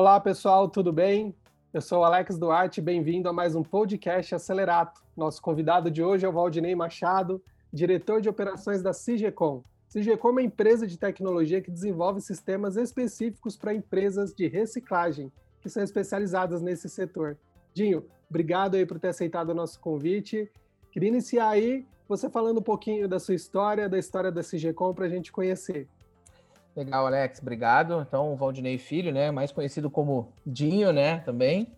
Olá, pessoal, tudo bem? Eu sou Alex Duarte, bem-vindo a mais um podcast Acelerato. Nosso convidado de hoje é o Valdinei Machado, diretor de operações da CIGECOM. CIGECOM é uma empresa de tecnologia que desenvolve sistemas específicos para empresas de reciclagem, que são especializadas nesse setor. Dinho, obrigado aí por ter aceitado o nosso convite. Queria iniciar aí você falando um pouquinho da sua história, da história da CIGECOM para a gente conhecer. Legal, Alex, obrigado. Então, o Valdinei Filho, né, mais conhecido como Dinho, né, também,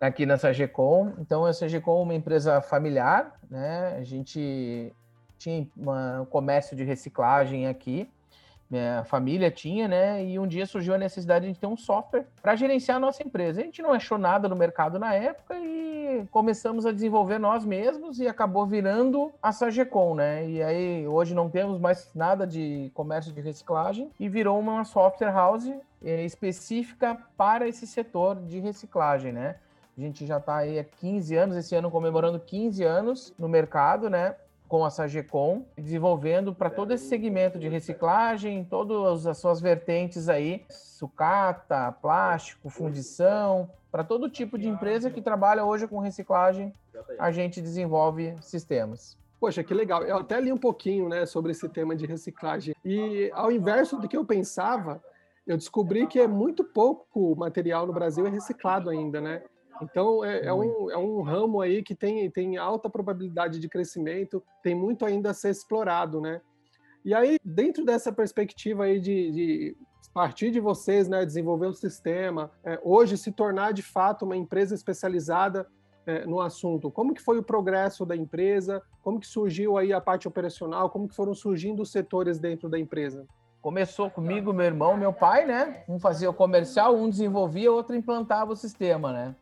aqui na Sagecom. Então, a Sagecom é uma empresa familiar, né, a gente tinha um comércio de reciclagem aqui, minha família tinha, né? E um dia surgiu a necessidade de ter um software para gerenciar a nossa empresa. A gente não achou nada no mercado na época e começamos a desenvolver nós mesmos e acabou virando a Sagecom, né? E aí hoje não temos mais nada de comércio de reciclagem e virou uma software house eh, específica para esse setor de reciclagem, né? A gente já está aí há 15 anos, esse ano comemorando 15 anos no mercado, né? Com a Sagecom, desenvolvendo para todo esse segmento de reciclagem, todas as suas vertentes aí, sucata, plástico, fundição, para todo tipo de empresa que trabalha hoje com reciclagem, a gente desenvolve sistemas. Poxa, que legal. Eu até li um pouquinho né, sobre esse tema de reciclagem. E ao inverso do que eu pensava, eu descobri que é muito pouco material no Brasil é reciclado ainda, né? Então, é, é, um, é um ramo aí que tem, tem alta probabilidade de crescimento, tem muito ainda a ser explorado, né? E aí, dentro dessa perspectiva aí de, de partir de vocês, né, desenvolver um sistema, é, hoje se tornar de fato uma empresa especializada é, no assunto, como que foi o progresso da empresa, como que surgiu aí a parte operacional, como que foram surgindo os setores dentro da empresa? Começou comigo, meu irmão, meu pai, né? Um fazia o comercial, um desenvolvia, outro implantava o sistema, né?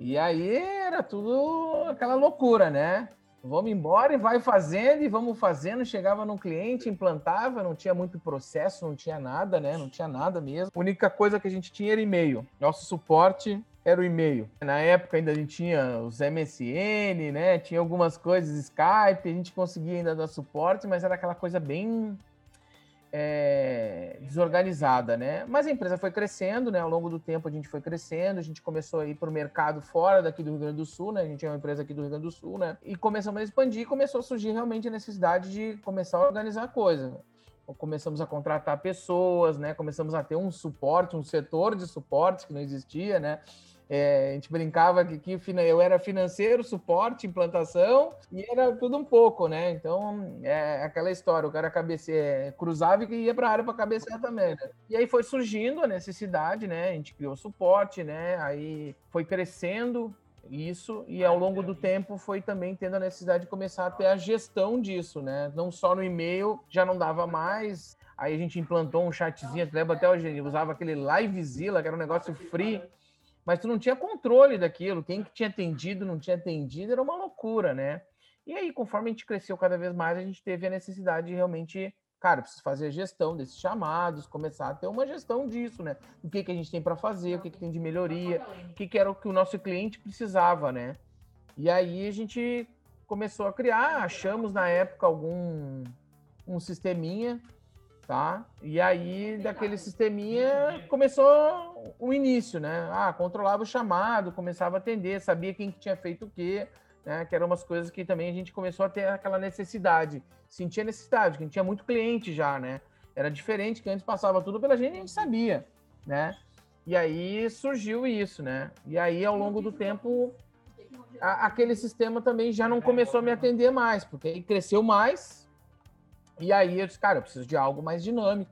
E aí era tudo aquela loucura, né? Vamos embora e vai fazendo e vamos fazendo. Chegava num cliente, implantava, não tinha muito processo, não tinha nada, né? Não tinha nada mesmo. A única coisa que a gente tinha era e-mail. Nosso suporte era o e-mail. Na época ainda a gente tinha os MSN, né? Tinha algumas coisas, Skype, a gente conseguia ainda dar suporte, mas era aquela coisa bem é, desorganizada, né? Mas a empresa foi crescendo, né? Ao longo do tempo a gente foi crescendo, a gente começou a ir para o mercado fora daqui do Rio Grande do Sul, né? A gente é uma empresa aqui do Rio Grande do Sul, né? E começamos a expandir, começou a surgir realmente a necessidade de começar a organizar a coisa. Começamos a contratar pessoas, né? Começamos a ter um suporte, um setor de suporte que não existia, né? É, a gente brincava que, que eu era financeiro, suporte, implantação e era tudo um pouco, né? Então, é aquela história, o cara cabece, é, cruzava e ia para a área para cabecear também, né? E aí foi surgindo a necessidade, né? A gente criou suporte, né? Aí foi crescendo isso e ao longo do tempo foi também tendo a necessidade de começar a ter a gestão disso, né? Não só no e-mail, já não dava mais. Aí a gente implantou um chatzinho, lembra até hoje, usava aquele Livezilla, que era um negócio free, mas tu não tinha controle daquilo. Quem que tinha atendido, não tinha atendido, era uma loucura, né? E aí, conforme a gente cresceu cada vez mais, a gente teve a necessidade de realmente, cara, preciso fazer a gestão desses chamados, começar a ter uma gestão disso, né? O que, que a gente tem para fazer, o que, que tem de melhoria, o que, que era o que o nosso cliente precisava, né? E aí a gente começou a criar, achamos na época algum um sisteminha tá? E aí, daquele sisteminha, começou o início, né? Ah, controlava o chamado, começava a atender, sabia quem que tinha feito o quê, né? Que eram umas coisas que também a gente começou a ter aquela necessidade, sentia necessidade, que a gente tinha muito cliente já, né? Era diferente, que antes passava tudo pela gente e a gente sabia, né? E aí surgiu isso, né? E aí, ao longo do tempo, a, aquele sistema também já não começou a me atender mais, porque aí cresceu mais, e aí eu disse, cara, eu preciso de algo mais dinâmico,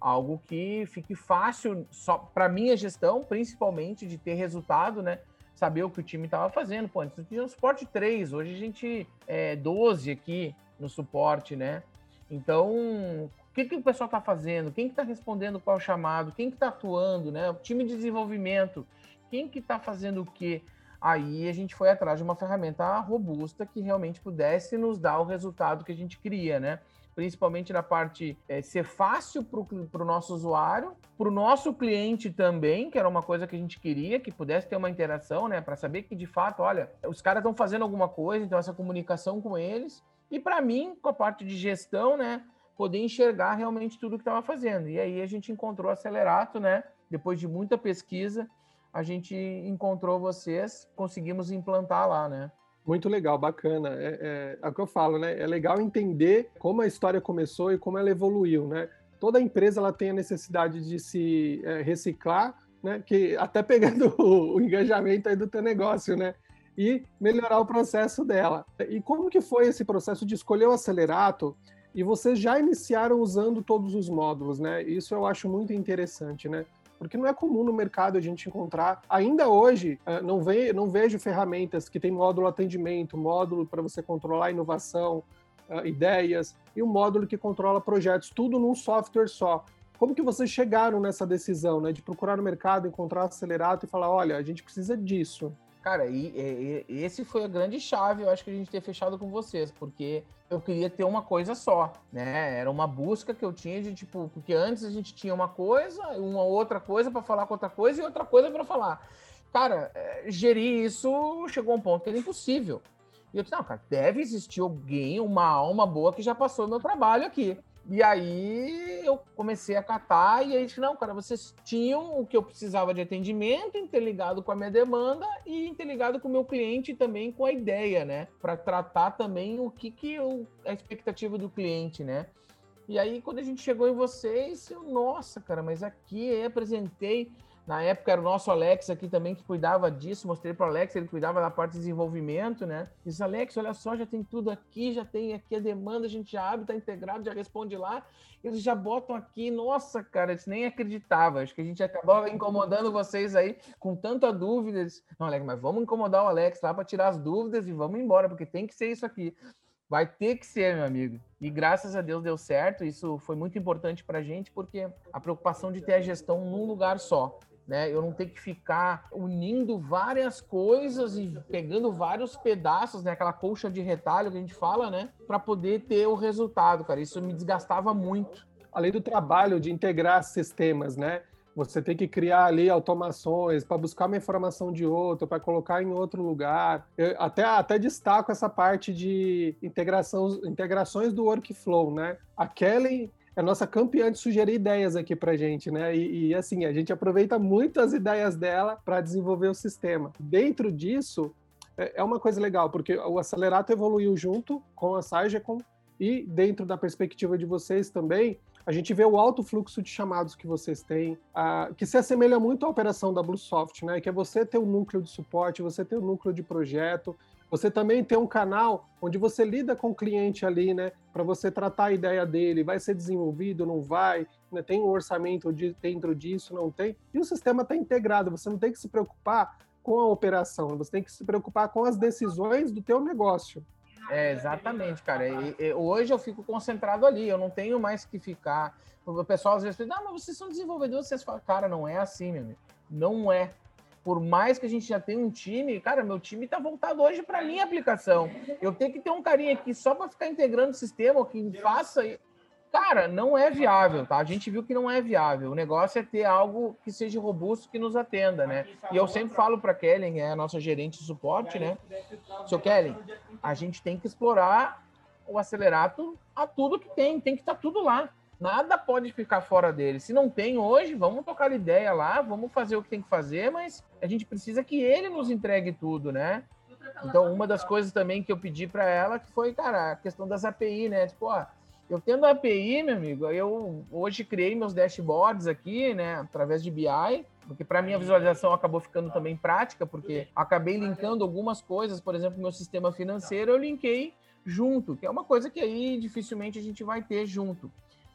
algo que fique fácil só para minha gestão, principalmente de ter resultado, né? Saber o que o time estava fazendo. Pô, antes tinha um suporte 3, hoje a gente é 12 aqui no suporte, né? Então, o que, que o pessoal está fazendo? Quem que está respondendo qual chamado? Quem que está atuando, né? O time de desenvolvimento, quem que está fazendo o quê? Aí a gente foi atrás de uma ferramenta robusta que realmente pudesse nos dar o resultado que a gente queria, né? principalmente na parte é, ser fácil para o nosso usuário, para o nosso cliente também, que era uma coisa que a gente queria, que pudesse ter uma interação, né, para saber que de fato, olha, os caras estão fazendo alguma coisa, então essa comunicação com eles. E para mim, com a parte de gestão, né, poder enxergar realmente tudo que estava fazendo. E aí a gente encontrou a Acelerato, né, depois de muita pesquisa, a gente encontrou vocês, conseguimos implantar lá, né? Muito legal, bacana. É, é, é, o que eu falo, né? É legal entender como a história começou e como ela evoluiu, né? Toda empresa ela tem a necessidade de se é, reciclar, né? Que até pegando o, o engajamento aí do teu negócio, né? E melhorar o processo dela. E como que foi esse processo de escolher o acelerato? E vocês já iniciaram usando todos os módulos, né? Isso eu acho muito interessante, né? Porque não é comum no mercado a gente encontrar. Ainda hoje, eh, não, ve não vejo ferramentas que tem módulo atendimento, módulo para você controlar inovação, eh, ideias, e um módulo que controla projetos, tudo num software só. Como que vocês chegaram nessa decisão, né, de procurar no mercado, encontrar acelerato e falar, olha, a gente precisa disso? Cara, e, e, esse foi a grande chave, eu acho que a gente ter fechado com vocês, porque eu queria ter uma coisa só, né? Era uma busca que eu tinha de tipo, porque antes a gente tinha uma coisa, uma outra coisa para falar com outra coisa e outra coisa para falar. Cara, é, gerir isso chegou a um ponto que era impossível. E eu disse, não, cara, deve existir alguém, uma alma boa que já passou meu trabalho aqui. E aí eu comecei a catar e aí disse, não, cara, vocês tinham o que eu precisava de atendimento, interligado com a minha demanda e interligado com o meu cliente também com a ideia, né? Para tratar também o que, que eu, a expectativa do cliente, né? E aí, quando a gente chegou em vocês, eu, nossa, cara, mas aqui eu apresentei na época era o nosso Alex aqui também que cuidava disso. Mostrei para o Alex, ele cuidava da parte de desenvolvimento, né? Disse, Alex, olha só, já tem tudo aqui, já tem aqui a demanda, a gente já abre, tá integrado, já responde lá. Eles já botam aqui. Nossa, cara, eles nem acreditava. Acho que a gente acabou incomodando vocês aí com tanta dúvida. Eles, Não, Alex, mas vamos incomodar o Alex lá para tirar as dúvidas e vamos embora, porque tem que ser isso aqui. Vai ter que ser, meu amigo. E graças a Deus deu certo. Isso foi muito importante para a gente, porque a preocupação de ter a gestão num lugar só né? Eu não tenho que ficar unindo várias coisas e pegando vários pedaços, né? Aquela colcha de retalho que a gente fala, né? Para poder ter o resultado, cara. Isso me desgastava muito. Além do trabalho de integrar sistemas, né? Você tem que criar ali automações para buscar uma informação de outro, para colocar em outro lugar. Eu até, até destaco essa parte de integração, integrações do workflow, né? A Kelly é nossa campeã de sugerir ideias aqui para gente, né? E, e, assim, a gente aproveita muito as ideias dela para desenvolver o sistema. Dentro disso, é, é uma coisa legal, porque o Acelerato evoluiu junto com a Sagecom e dentro da perspectiva de vocês também, a gente vê o alto fluxo de chamados que vocês têm, uh, que se assemelha muito à operação da Bluesoft, né? Que é você ter um núcleo de suporte, você ter um núcleo de projeto, você também tem um canal onde você lida com o cliente ali, né? Para você tratar a ideia dele, vai ser desenvolvido, não vai, né? tem um orçamento de, dentro disso, não tem. E o sistema está integrado, você não tem que se preocupar com a operação, você tem que se preocupar com as decisões do teu negócio. É, exatamente, cara. E, e, hoje eu fico concentrado ali, eu não tenho mais que ficar. O pessoal às vezes fala, ah, mas vocês são desenvolvedores, vocês falam, cara, não é assim, meu amigo. Não é por mais que a gente já tenha um time, cara, meu time está voltado hoje para minha aplicação. Eu tenho que ter um carinha aqui só para ficar integrando o sistema, que faça. Cara, não é viável, tá? A gente viu que não é viável. O negócio é ter algo que seja robusto, que nos atenda, né? E eu sempre falo para Kellen, é a nossa gerente de suporte, né? Seu Kellen, a gente tem que explorar o acelerato a tudo que tem, tem que estar tá tudo lá. Nada pode ficar fora dele. Se não tem hoje, vamos tocar ideia lá, vamos fazer o que tem que fazer, mas a gente precisa que ele nos entregue tudo, né? Então, uma das coisas também que eu pedi para ela que foi, cara, a questão das API, né? Tipo, ó, eu tendo a API, meu amigo, eu hoje criei meus dashboards aqui, né, através de BI, porque para mim a visualização acabou ficando também prática, porque acabei linkando algumas coisas, por exemplo, meu sistema financeiro, eu linkei junto, que é uma coisa que aí dificilmente a gente vai ter junto.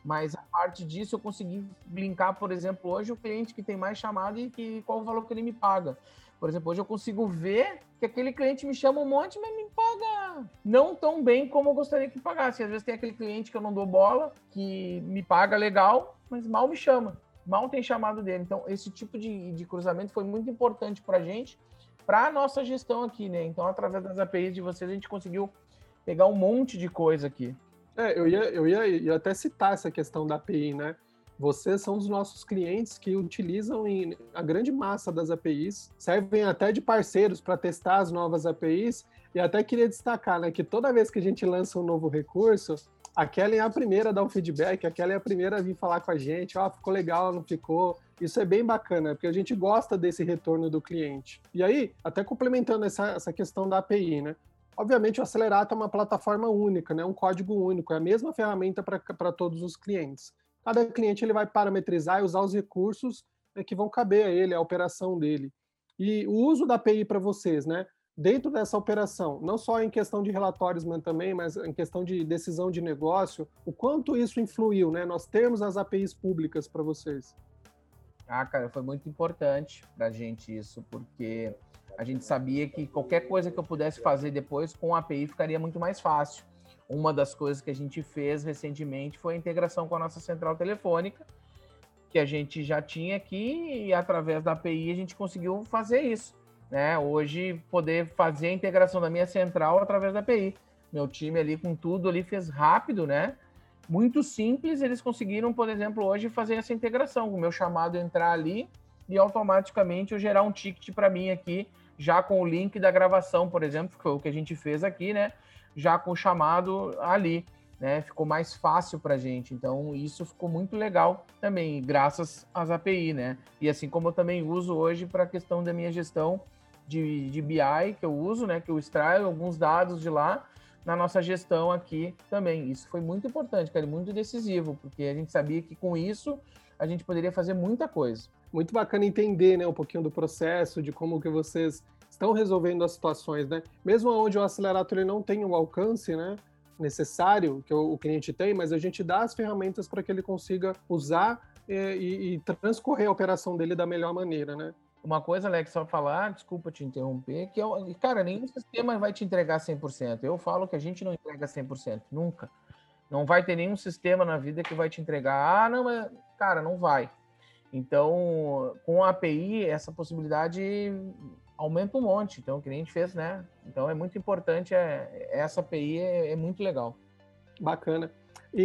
Mas a parte disso eu consegui linkar, por exemplo, hoje o cliente que tem mais chamada e que, qual o valor que ele me paga. Por exemplo, hoje eu consigo ver que aquele cliente me chama um monte, mas me paga não tão bem como eu gostaria que pagasse. Às vezes tem aquele cliente que eu não dou bola, que me paga legal, mas mal me chama. Mal tem chamado dele. Então, esse tipo de, de cruzamento foi muito importante para a gente, para a nossa gestão aqui, né? Então, através das APIs de vocês, a gente conseguiu pegar um monte de coisa aqui. É, eu ia, eu ia, ia até citar essa questão da API, né? Vocês são os nossos clientes que utilizam em, a grande massa das APIs, servem até de parceiros para testar as novas APIs. E até queria destacar né, que toda vez que a gente lança um novo recurso, a Kelly é a primeira a dar um feedback, a Kelly é a primeira a vir falar com a gente, ó, oh, ficou legal, não ficou. Isso é bem bacana, porque a gente gosta desse retorno do cliente. E aí, até complementando essa, essa questão da API, né? Obviamente, o Acelerato é uma plataforma única, né? um código único, é a mesma ferramenta para todos os clientes. Cada cliente ele vai parametrizar e usar os recursos né, que vão caber a ele, a operação dele. E o uso da API para vocês, né? dentro dessa operação, não só em questão de relatórios, mas também, mas em questão de decisão de negócio, o quanto isso influiu, né? Nós temos as APIs públicas para vocês. Ah, cara, foi muito importante para a gente isso, porque a gente sabia que qualquer coisa que eu pudesse fazer depois com a API ficaria muito mais fácil. Uma das coisas que a gente fez recentemente foi a integração com a nossa central telefônica, que a gente já tinha aqui e através da API a gente conseguiu fazer isso. Né? Hoje, poder fazer a integração da minha central através da API. Meu time ali com tudo ali fez rápido, né? Muito simples, eles conseguiram, por exemplo, hoje fazer essa integração, o meu chamado entrar ali e automaticamente eu gerar um ticket para mim aqui já com o link da gravação, por exemplo, que foi o que a gente fez aqui, né? Já com o chamado ali, né? Ficou mais fácil para a gente. Então, isso ficou muito legal também, graças às API, né? E assim como eu também uso hoje para a questão da minha gestão de, de BI, que eu uso, né? Que eu extraio alguns dados de lá na nossa gestão aqui também. Isso foi muito importante, cara, muito decisivo, porque a gente sabia que com isso a gente poderia fazer muita coisa muito bacana entender né, um pouquinho do processo, de como que vocês estão resolvendo as situações, né? Mesmo onde o acelerator ele não tem o alcance, né? necessário que o, cliente tem, mas a gente dá as ferramentas para que ele consiga usar é, e, e, transcorrer a operação dele da melhor maneira, né? Uma coisa, Alex, só falar, desculpa te interromper, que eu, cara, nenhum sistema vai te entregar 100%. Eu falo que a gente não entrega 100%, nunca. Não vai ter nenhum sistema na vida que vai te entregar, ah, não, mas, cara, não vai. Então, com a API, essa possibilidade aumenta um monte. Então, o que a gente fez, né? Então, é muito importante, é, essa API é, é muito legal. Bacana. E,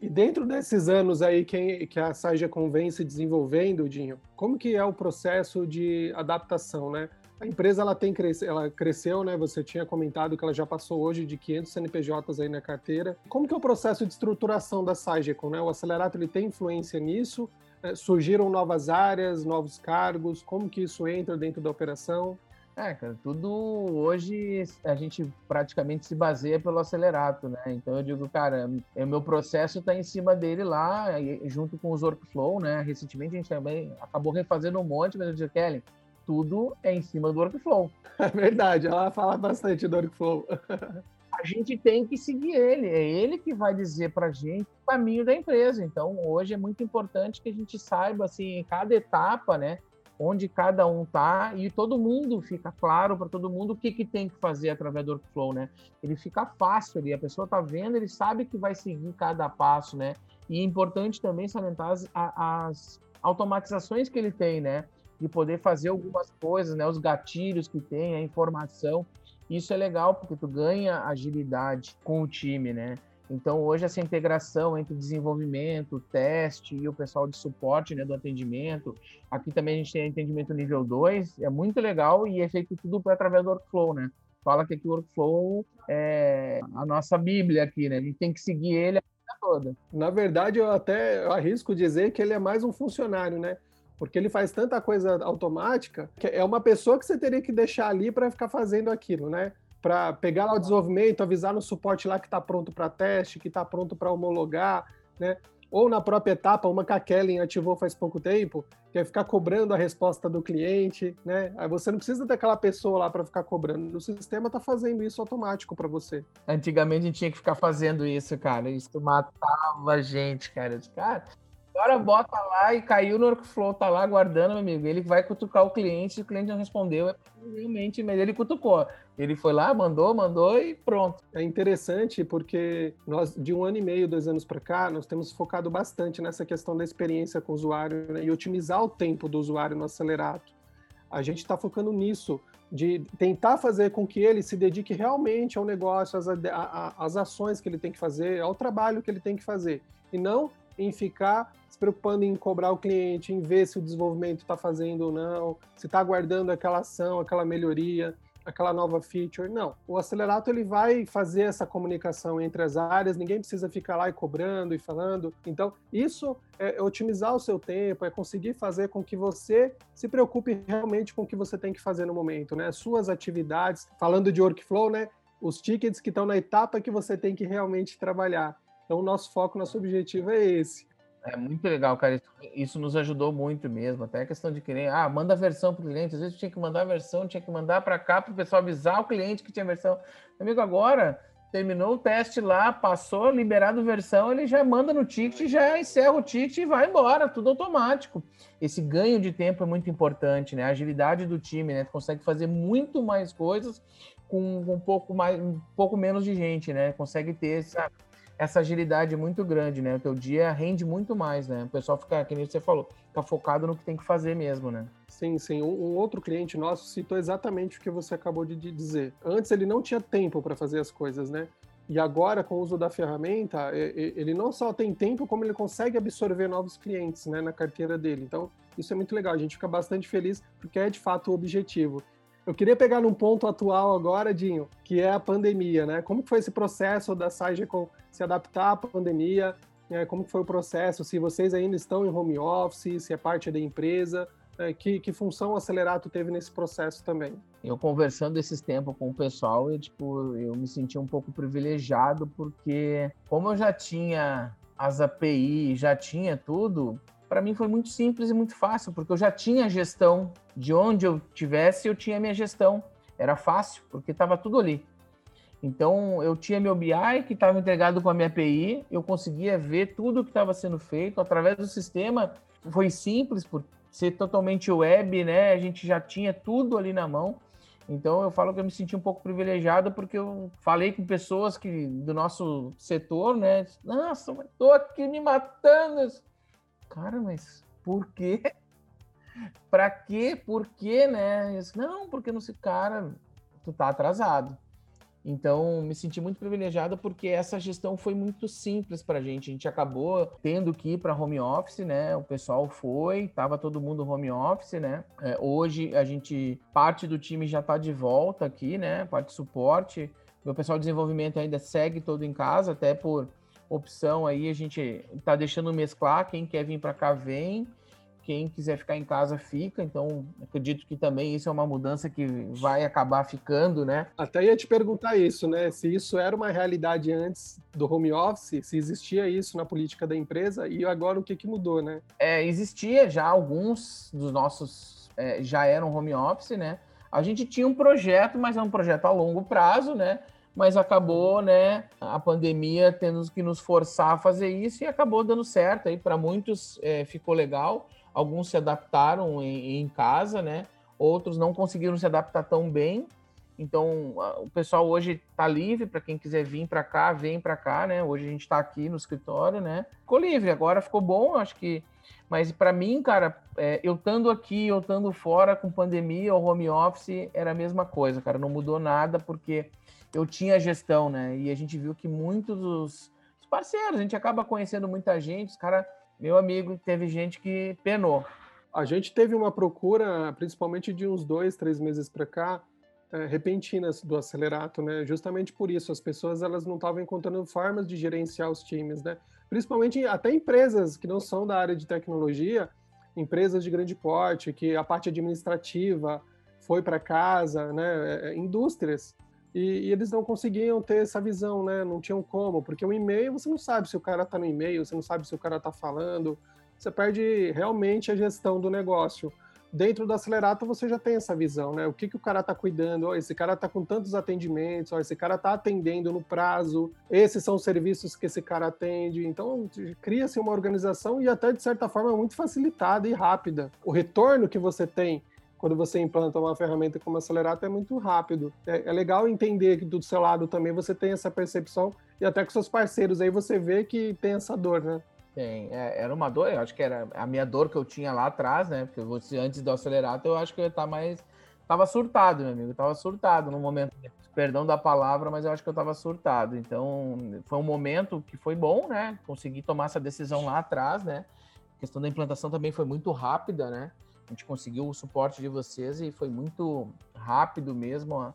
e, e, dentro desses anos aí que, que a Saja Convence desenvolvendo, Dinho, como que é o processo de adaptação, né? A empresa ela tem ela cresceu, né? Você tinha comentado que ela já passou hoje de 500 CNPJs aí na carteira. Como que é o processo de estruturação da Sagecom, né? O Acelerato ele tem influência nisso? É, surgiram novas áreas, novos cargos? Como que isso entra dentro da operação? É, cara, tudo hoje a gente praticamente se baseia pelo acelerato, né? Então eu digo, cara, o meu processo está em cima dele lá, junto com os workflow, né? Recentemente a gente também acabou refazendo um monte, mas eu digo, Kelly, tudo é em cima do workflow. É verdade, ela fala bastante do workflow. a gente tem que seguir ele. É ele que vai dizer para a gente o caminho da empresa. Então, hoje é muito importante que a gente saiba, assim, em cada etapa, né? Onde cada um tá e todo mundo fica claro para todo mundo o que, que tem que fazer através do workflow, né? Ele fica fácil ali, a pessoa tá vendo, ele sabe que vai seguir cada passo, né? E é importante também salientar as, as automatizações que ele tem, né? De poder fazer algumas coisas, né? Os gatilhos que tem, a informação. Isso é legal porque tu ganha agilidade com o time, né? Então, hoje, essa integração entre desenvolvimento, teste e o pessoal de suporte né, do atendimento. Aqui também a gente tem atendimento nível 2, é muito legal e é feito tudo através do workflow, né? Fala que aqui o workflow é a nossa bíblia aqui, né? A gente tem que seguir ele a vida toda. Na verdade, eu até arrisco dizer que ele é mais um funcionário, né? Porque ele faz tanta coisa automática que é uma pessoa que você teria que deixar ali para ficar fazendo aquilo, né? Para pegar lá o desenvolvimento, avisar no suporte lá que está pronto para teste, que está pronto para homologar, né? Ou na própria etapa, uma que a Kellen ativou faz pouco tempo, que é ficar cobrando a resposta do cliente, né? Aí você não precisa ter aquela pessoa lá para ficar cobrando. O sistema está fazendo isso automático para você. Antigamente a gente tinha que ficar fazendo isso, cara. Isso matava a gente, cara. Cara, Agora bota lá e caiu no workflow, tá lá guardando, meu amigo. Ele vai cutucar o cliente, o cliente não respondeu, é realmente, mas ele cutucou. Ele foi lá, mandou, mandou e pronto. É interessante porque nós, de um ano e meio, dois anos para cá, nós temos focado bastante nessa questão da experiência com o usuário né, e otimizar o tempo do usuário no acelerato. A gente está focando nisso, de tentar fazer com que ele se dedique realmente ao negócio, às, às ações que ele tem que fazer, ao trabalho que ele tem que fazer, e não em ficar preocupando em cobrar o cliente, em ver se o desenvolvimento está fazendo ou não, se está aguardando aquela ação, aquela melhoria. aquela nova feature. Não, o Acelerato ele vai fazer essa comunicação entre as áreas, ninguém precisa ficar lá e cobrando e falando. Então, isso é otimizar o seu tempo, é conseguir fazer com que você se preocupe realmente com o que você tem que fazer no momento, né? Suas atividades, falando de workflow, né? Os tickets que estão na etapa que você tem que realmente trabalhar. Então, o nosso foco, nosso objetivo é esse. É muito legal, cara. Isso nos ajudou muito mesmo. Até a questão de querer, ah, manda a versão para o cliente. Às vezes tinha que mandar a versão, tinha que mandar para cá para o pessoal avisar o cliente que tinha versão. Amigo, agora terminou o teste lá, passou, liberado versão, ele já manda no ticket, já encerra o ticket e vai embora, tudo automático. Esse ganho de tempo é muito importante, né? A agilidade do time, né? Tu consegue fazer muito mais coisas com um pouco mais, um pouco menos de gente, né? Consegue ter essa essa agilidade muito grande, né? O teu dia rende muito mais, né? O pessoal fica, que nem você falou, fica focado no que tem que fazer mesmo, né? Sim, sim. Um, um outro cliente nosso citou exatamente o que você acabou de dizer. Antes ele não tinha tempo para fazer as coisas, né? E agora, com o uso da ferramenta, ele não só tem tempo, como ele consegue absorver novos clientes né, na carteira dele. Então, isso é muito legal. A gente fica bastante feliz, porque é de fato o objetivo. Eu queria pegar num ponto atual agora, Dinho, que é a pandemia, né? Como foi esse processo da Sagicom se adaptar à pandemia? Né? Como foi o processo? Se vocês ainda estão em home office, se é parte da empresa, né? que, que função o Acelerato teve nesse processo também? Eu conversando esses tempos com o pessoal, eu, tipo, eu me senti um pouco privilegiado, porque como eu já tinha as API, já tinha tudo, para mim foi muito simples e muito fácil, porque eu já tinha gestão de onde eu tivesse, eu tinha minha gestão. Era fácil, porque estava tudo ali. Então, eu tinha meu BI que estava integrado com a minha API, eu conseguia ver tudo que estava sendo feito através do sistema. Foi simples, por ser totalmente web, né? A gente já tinha tudo ali na mão. Então, eu falo que eu me senti um pouco privilegiado porque eu falei com pessoas que do nosso setor, né? Nossa, tô aqui me matando cara, mas por quê? Para quê? Por quê, né? Disse, não, porque não se, cara, tu tá atrasado. Então, me senti muito privilegiado porque essa gestão foi muito simples para a gente. A gente acabou tendo que ir para home office, né? O pessoal foi, tava todo mundo home office, né? É, hoje a gente parte do time já está de volta aqui, né? Parte de suporte. O pessoal de desenvolvimento ainda segue todo em casa, até por opção aí, a gente tá deixando mesclar, quem quer vir para cá vem, quem quiser ficar em casa fica, então acredito que também isso é uma mudança que vai acabar ficando, né? Até ia te perguntar isso, né? Se isso era uma realidade antes do home office, se existia isso na política da empresa e agora o que, que mudou, né? É, existia já alguns dos nossos é, já eram home office, né? A gente tinha um projeto, mas é um projeto a longo prazo, né? Mas acabou, né, a pandemia tendo que nos forçar a fazer isso e acabou dando certo aí. Para muitos é, ficou legal, alguns se adaptaram em, em, casa, né, outros não conseguiram se adaptar tão bem, então o pessoal hoje está livre para quem quiser vir para cá, vem para cá, né, hoje a gente está aqui no escritório, né, ficou livre, agora ficou bom, acho que, mas para mim, cara, é, eu estando aqui, eu estando fora com pandemia ou home office, era a mesma coisa, cara, não mudou nada porque eu tinha gestão, né? E a gente viu que muitos dos parceiros, a gente acaba conhecendo muita gente, os cara, meu amigo, teve gente que penou. A gente teve uma procura, principalmente de uns dois, três meses para cá, é, repentinas do acelerato, né? Justamente por isso, as pessoas elas não estavam encontrando formas de gerenciar os times, né? Principalmente até empresas que não são da área de tecnologia, empresas de grande porte, que a parte administrativa foi para casa, né? É, indústrias e, e, eles não conseguiam ter essa visão, né? Não tinham como, porque o e-mail você não sabe se o cara está no e-mail, você não sabe se o cara está falando, você perde realmente a gestão do negócio. Dentro do Acelerato você já tem essa visão, né? O que, que o cara está cuidando? Oh, esse cara está com tantos atendimentos, oh, esse cara está atendendo no prazo, esses são os serviços que esse cara atende. Então cria-se uma organização e até de certa forma muito facilitada e rápida. O retorno que você tem quando você implanta uma ferramenta como Acelerato é muito rápido. É, é, legal entender que do seu lado também você tem essa percepção e até com seus parceiros aí você vê que tem essa dor, né? Tem, é, era uma dor, eu acho que era a minha dor que eu tinha lá atrás, né? Porque você, antes do Acelerato eu acho que eu estar mais. Tava surtado, meu amigo, tava surtado no momento, perdão da palavra, mas eu acho que eu tava surtado. Então, foi um momento que foi bom, né? Consegui tomar essa decisão lá atrás, né? A questão da implantação também foi muito rápida, né? A gente conseguiu o suporte de vocês e foi muito rápido mesmo a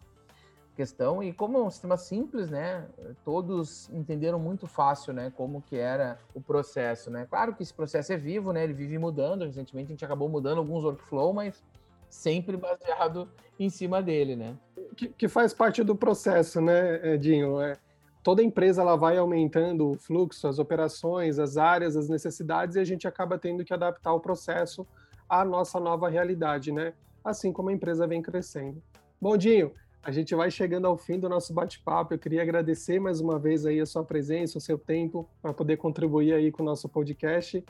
questão. E como é um sistema simples, né? Todos entenderam muito fácil, né? Como que era o processo, né? Claro que esse processo é vivo, né? Ele vive mudando. Recentemente a gente acabou mudando alguns workflow, mas sempre baseado em cima dele, né? Que, que faz parte do processo, né, Edinho? É, toda empresa ela vai aumentando o fluxo, as operações, as áreas, as necessidades e a gente acaba tendo que adaptar o processo à nossa nova realidade, né? Assim como a empresa vem crescendo. Bom, Dinho, a gente vai chegando ao fim do nosso bate-papo. Eu queria agradecer mais uma vez aí a sua presença, o seu tempo para poder contribuir aí com o nosso podcast.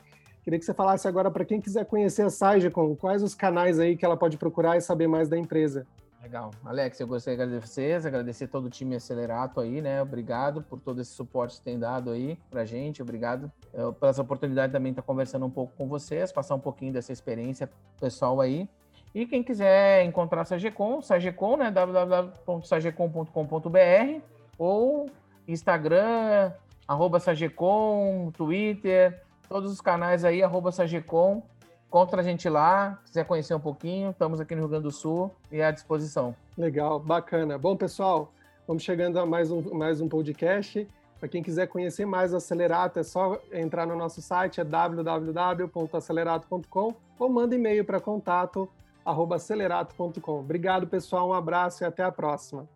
Queria que você falasse agora para quem quiser conhecer a Sagecom, quais os canais aí que ela pode procurar e saber mais da empresa. Legal. Alex, eu gostaria de agradecer vocês, agradecer todo o time Acelerato aí, né? Obrigado por todo esse suporte que tem dado aí pra gente, obrigado eu, pela essa oportunidade também estar conversando um pouco com vocês, passar um pouquinho dessa experiência pessoal aí. E quem quiser encontrar a Sagecom, Sagecom, né? www.sagecom.com.br ou Instagram, arroba Sagecom, Twitter, todos os canais aí, arroba Sagecom Encontra a gente lá, quiser conhecer um pouquinho, estamos aqui no Rio Grande do Sul e à disposição. Legal, bacana. Bom, pessoal, vamos chegando a mais um, mais um podcast. Para quem quiser conhecer mais o Acelerato, é só entrar no nosso site, é www.acelerato.com ou manda e-mail para contato acelerato.com. Obrigado, pessoal, um abraço e até a próxima.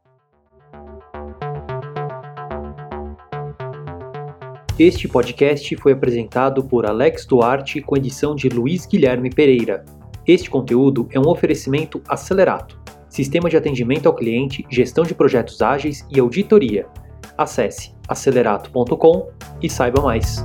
Este podcast foi apresentado por Alex Duarte com edição de Luiz Guilherme Pereira. Este conteúdo é um oferecimento Acelerato, sistema de atendimento ao cliente, gestão de projetos ágeis e auditoria. Acesse acelerato.com e saiba mais.